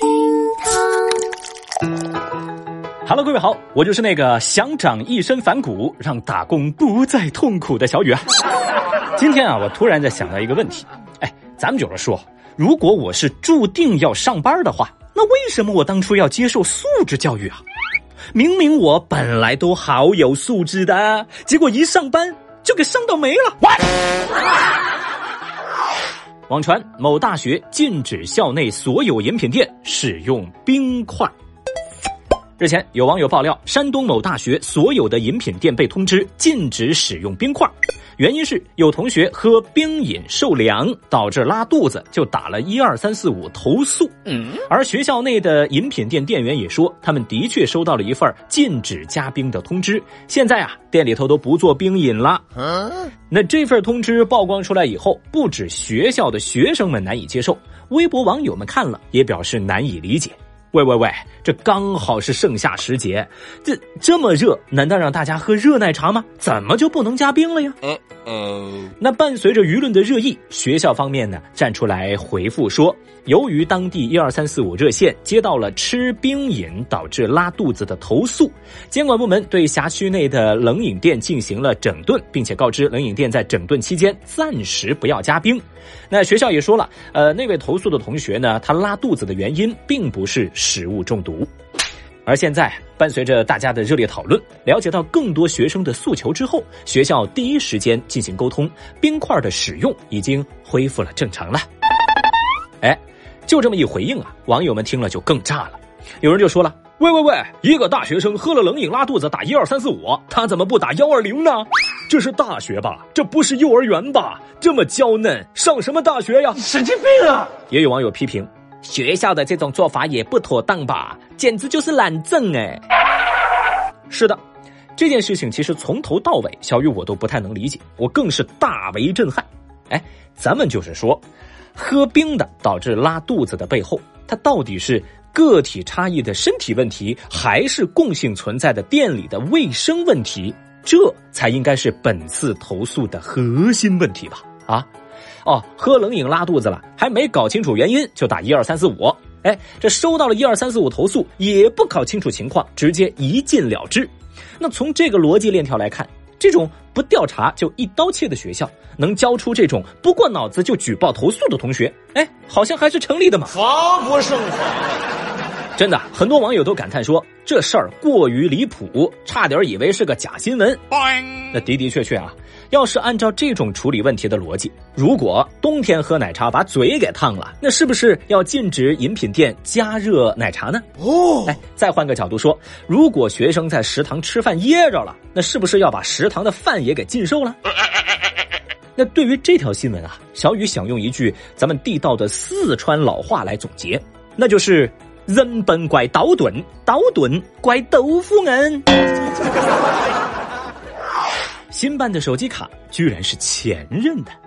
厅堂。Hello，各位好，我就是那个想长一身反骨，让打工不再痛苦的小雨啊。今天啊，我突然在想到一个问题，哎，咱们就是说，如果我是注定要上班的话，那为什么我当初要接受素质教育啊？明明我本来都好有素质的，结果一上班就给上到没了。网传某大学禁止校内所有饮品店使用冰块。日前，有网友爆料，山东某大学所有的饮品店被通知禁止使用冰块，原因是有同学喝冰饮受凉，导致拉肚子，就打了一二三四五投诉。嗯，而学校内的饮品店店员也说，他们的确收到了一份禁止加冰的通知，现在啊，店里头都不做冰饮了。那这份通知曝光出来以后，不止学校的学生们难以接受，微博网友们看了也表示难以理解。喂喂喂，这刚好是盛夏时节，这这么热，难道让大家喝热奶茶吗？怎么就不能加冰了呀？嗯嗯，那伴随着舆论的热议，学校方面呢站出来回复说，由于当地一二三四五热线接到了吃冰饮导致拉肚子的投诉，监管部门对辖区内的冷饮店进行了整顿，并且告知冷饮店在整顿期间暂时不要加冰。那学校也说了，呃，那位投诉的同学呢，他拉肚子的原因并不是食物中毒。而现在，伴随着大家的热烈讨论，了解到更多学生的诉求之后，学校第一时间进行沟通，冰块的使用已经恢复了正常了。哎，就这么一回应啊，网友们听了就更炸了。有人就说了：“喂喂喂，一个大学生喝了冷饮拉肚子，打一二三四五，他怎么不打幺二零呢？这是大学吧？这不是幼儿园吧？这么娇嫩，上什么大学呀？神经病啊！”也有网友批评。学校的这种做法也不妥当吧，简直就是懒政哎！是的，这件事情其实从头到尾，小雨我都不太能理解，我更是大为震撼。哎，咱们就是说，喝冰的导致拉肚子的背后，它到底是个体差异的身体问题，还是共性存在的店里的卫生问题？这才应该是本次投诉的核心问题吧？啊？哦，喝冷饮拉肚子了，还没搞清楚原因就打一二三四五。哎，这收到了一二三四五投诉，也不搞清楚情况，直接一禁了之。那从这个逻辑链条来看，这种不调查就一刀切的学校，能教出这种不过脑子就举报投诉的同学，哎，好像还是成立的嘛。防不胜防。真的，很多网友都感叹说这事儿过于离谱，差点以为是个假新闻。那的的确确啊。要是按照这种处理问题的逻辑，如果冬天喝奶茶把嘴给烫了，那是不是要禁止饮品店加热奶茶呢？哦，哎，再换个角度说，如果学生在食堂吃饭噎着了，那是不是要把食堂的饭也给禁售了？那对于这条新闻啊，小雨想用一句咱们地道的四川老话来总结，那就是“人本怪刀钝，刀钝怪豆腐硬”。新办的手机卡居然是前任的。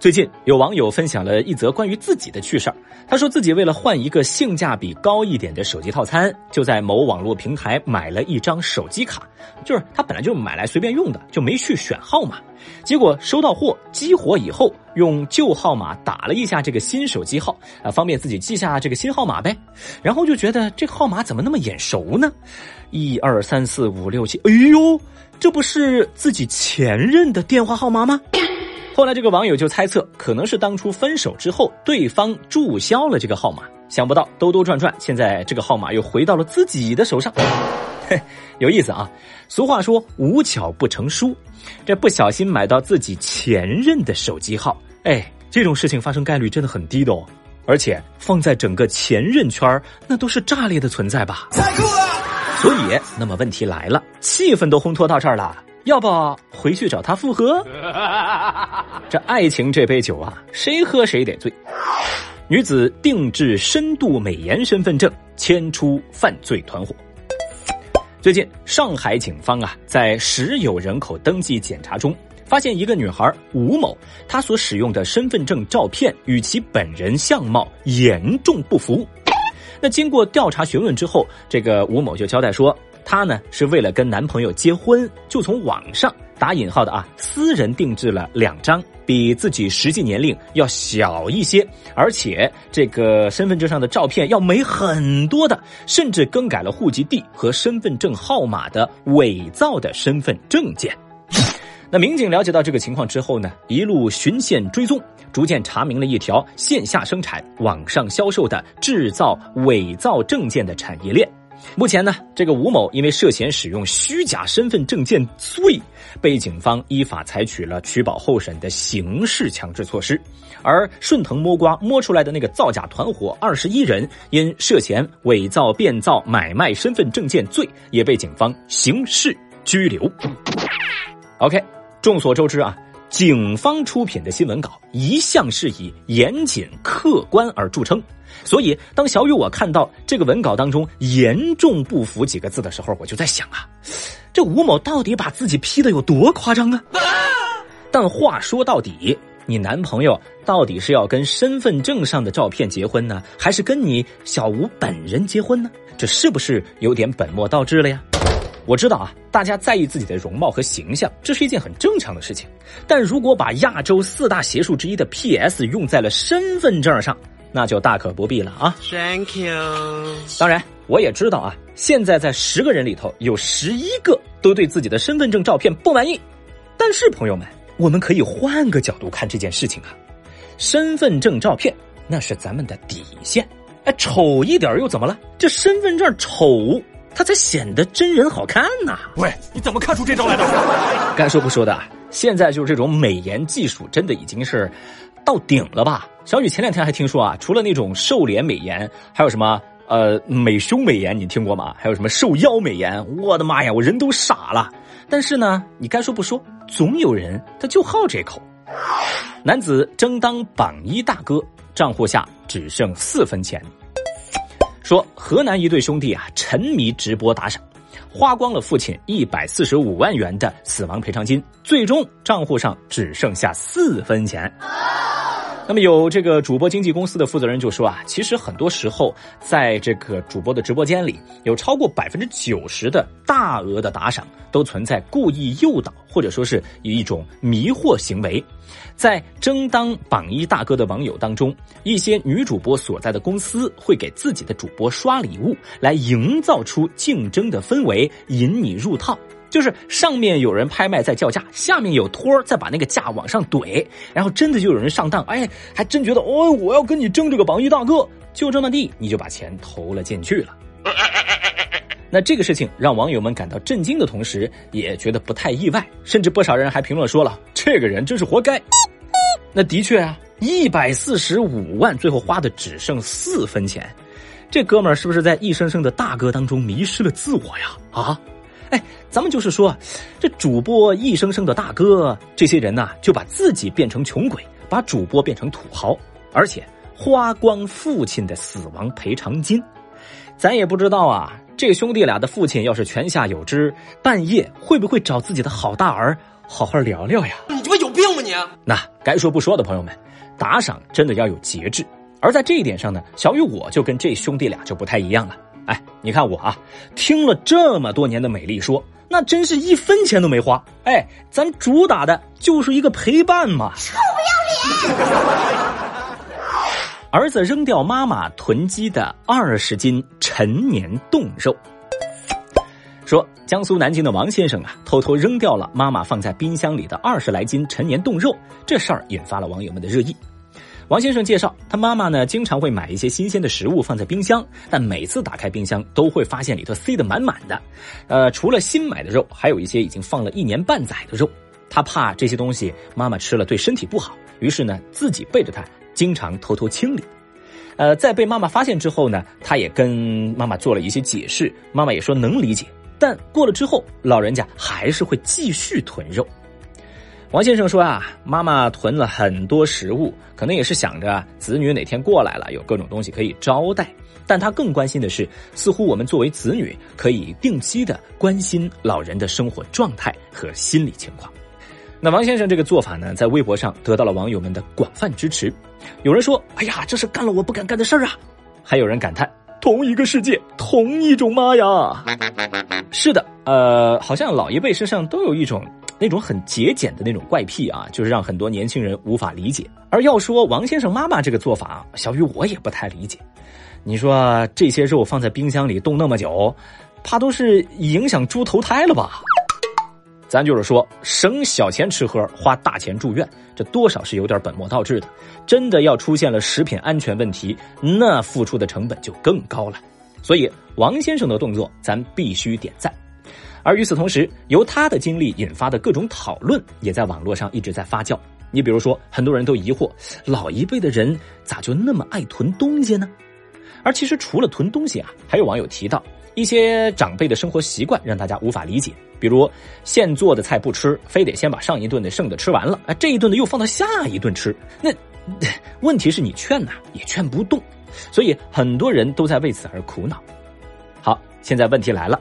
最近有网友分享了一则关于自己的趣事儿，他说自己为了换一个性价比高一点的手机套餐，就在某网络平台买了一张手机卡，就是他本来就买来随便用的，就没去选号码。结果收到货激活以后，用旧号码打了一下这个新手机号，啊，方便自己记下这个新号码呗。然后就觉得这个号码怎么那么眼熟呢？一二三四五六七，哎呦！这不是自己前任的电话号码吗？后来这个网友就猜测，可能是当初分手之后，对方注销了这个号码。想不到兜兜转转，现在这个号码又回到了自己的手上。嘿，有意思啊！俗话说“无巧不成书”，这不小心买到自己前任的手机号，哎，这种事情发生概率真的很低的哦。而且放在整个前任圈那都是炸裂的存在吧？太酷了！所以，那么问题来了，气氛都烘托到这儿了，要不回去找他复合？这爱情这杯酒啊，谁喝谁得醉。女子定制深度美颜身份证，牵出犯罪团伙。最近，上海警方啊，在实有人口登记检查中，发现一个女孩吴某，她所使用的身份证照片与其本人相貌严重不符。那经过调查询问之后，这个吴某就交代说，她呢是为了跟男朋友结婚，就从网上打引号的啊，私人定制了两张比自己实际年龄要小一些，而且这个身份证上的照片要美很多的，甚至更改了户籍地和身份证号码的伪造的身份证件。那民警了解到这个情况之后呢，一路循线追踪，逐渐查明了一条线下生产、网上销售的制造伪造证件的产业链。目前呢，这个吴某因为涉嫌使用虚假身份证件罪，被警方依法采取了取保候审的刑事强制措施。而顺藤摸瓜摸出来的那个造假团伙二十一人，因涉嫌伪造、变造、买卖身份证件罪，也被警方刑事拘留。OK。众所周知啊，警方出品的新闻稿一向是以严谨客观而著称，所以当小雨我看到这个文稿当中“严重不符”几个字的时候，我就在想啊，这吴某到底把自己 P 的有多夸张啊？但话说到底，你男朋友到底是要跟身份证上的照片结婚呢，还是跟你小吴本人结婚呢？这是不是有点本末倒置了呀？我知道啊，大家在意自己的容貌和形象，这是一件很正常的事情。但如果把亚洲四大邪术之一的 PS 用在了身份证上，那就大可不必了啊。Thank you。当然，我也知道啊，现在在十个人里头有十一个都对自己的身份证照片不满意。但是朋友们，我们可以换个角度看这件事情啊，身份证照片那是咱们的底线。哎，丑一点又怎么了？这身份证丑。他才显得真人好看呐！喂，你怎么看出这招来的？该说不说的，现在就是这种美颜技术，真的已经是到顶了吧？小雨前两天还听说啊，除了那种瘦脸美颜，还有什么呃美胸美颜，你听过吗？还有什么瘦腰美颜？我的妈呀，我人都傻了。但是呢，你该说不说，总有人他就好这口。男子争当榜一大哥，账户下只剩四分钱。说河南一对兄弟啊，沉迷直播打赏，花光了父亲一百四十五万元的死亡赔偿金，最终账户上只剩下四分钱。那么有这个主播经纪公司的负责人就说啊，其实很多时候在这个主播的直播间里，有超过百分之九十的大额的打赏都存在故意诱导或者说是以一种迷惑行为。在争当榜一大哥的网友当中，一些女主播所在的公司会给自己的主播刷礼物，来营造出竞争的氛围，引你入套。就是上面有人拍卖在叫价，下面有托儿再把那个价往上怼，然后真的就有人上当，哎，还真觉得哦，我要跟你争这个榜一大哥，就这么地，你就把钱投了进去了。那这个事情让网友们感到震惊的同时，也觉得不太意外，甚至不少人还评论说了，这个人真是活该。那的确啊，一百四十五万最后花的只剩四分钱，这哥们儿是不是在一声声的大哥当中迷失了自我呀？啊？哎，咱们就是说，这主播一声声的大哥，这些人呐，就把自己变成穷鬼，把主播变成土豪，而且花光父亲的死亡赔偿金。咱也不知道啊，这兄弟俩的父亲要是泉下有知，半夜会不会找自己的好大儿好好聊聊呀？你这不有病吗你？那该说不说的朋友们，打赏真的要有节制。而在这一点上呢，小雨我就跟这兄弟俩就不太一样了。哎，你看我啊，听了这么多年的美丽说，那真是一分钱都没花。哎，咱主打的就是一个陪伴嘛。臭不要脸！儿子扔掉妈妈囤积的二十斤陈年冻肉。说江苏南京的王先生啊，偷偷扔掉了妈妈放在冰箱里的二十来斤陈年冻肉，这事儿引发了网友们的热议。王先生介绍，他妈妈呢经常会买一些新鲜的食物放在冰箱，但每次打开冰箱都会发现里头塞得满满的。呃，除了新买的肉，还有一些已经放了一年半载的肉。他怕这些东西妈妈吃了对身体不好，于是呢自己背着他经常偷偷清理。呃，在被妈妈发现之后呢，他也跟妈妈做了一些解释，妈妈也说能理解。但过了之后，老人家还是会继续囤肉。王先生说啊，妈妈囤了很多食物，可能也是想着子女哪天过来了，有各种东西可以招待。但他更关心的是，似乎我们作为子女，可以定期的关心老人的生活状态和心理情况。那王先生这个做法呢，在微博上得到了网友们的广泛支持。有人说：“哎呀，这是干了我不敢干的事儿啊！”还有人感叹：“同一个世界，同一种妈呀！”是的，呃，好像老一辈身上都有一种。那种很节俭的那种怪癖啊，就是让很多年轻人无法理解。而要说王先生妈妈这个做法，小雨我也不太理解。你说这些肉放在冰箱里冻那么久，怕都是影响猪投胎了吧？咱就是说，省小钱吃喝，花大钱住院，这多少是有点本末倒置的。真的要出现了食品安全问题，那付出的成本就更高了。所以，王先生的动作咱必须点赞。而与此同时，由他的经历引发的各种讨论，也在网络上一直在发酵。你比如说，很多人都疑惑，老一辈的人咋就那么爱囤东西呢？而其实除了囤东西啊，还有网友提到一些长辈的生活习惯让大家无法理解，比如现做的菜不吃，非得先把上一顿的剩的吃完了，啊，这一顿的又放到下一顿吃。那问题是你劝呐也劝不动，所以很多人都在为此而苦恼。好，现在问题来了。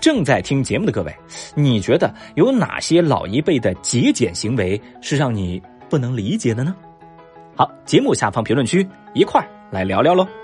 正在听节目的各位，你觉得有哪些老一辈的节俭行为是让你不能理解的呢？好，节目下方评论区一块儿来聊聊喽。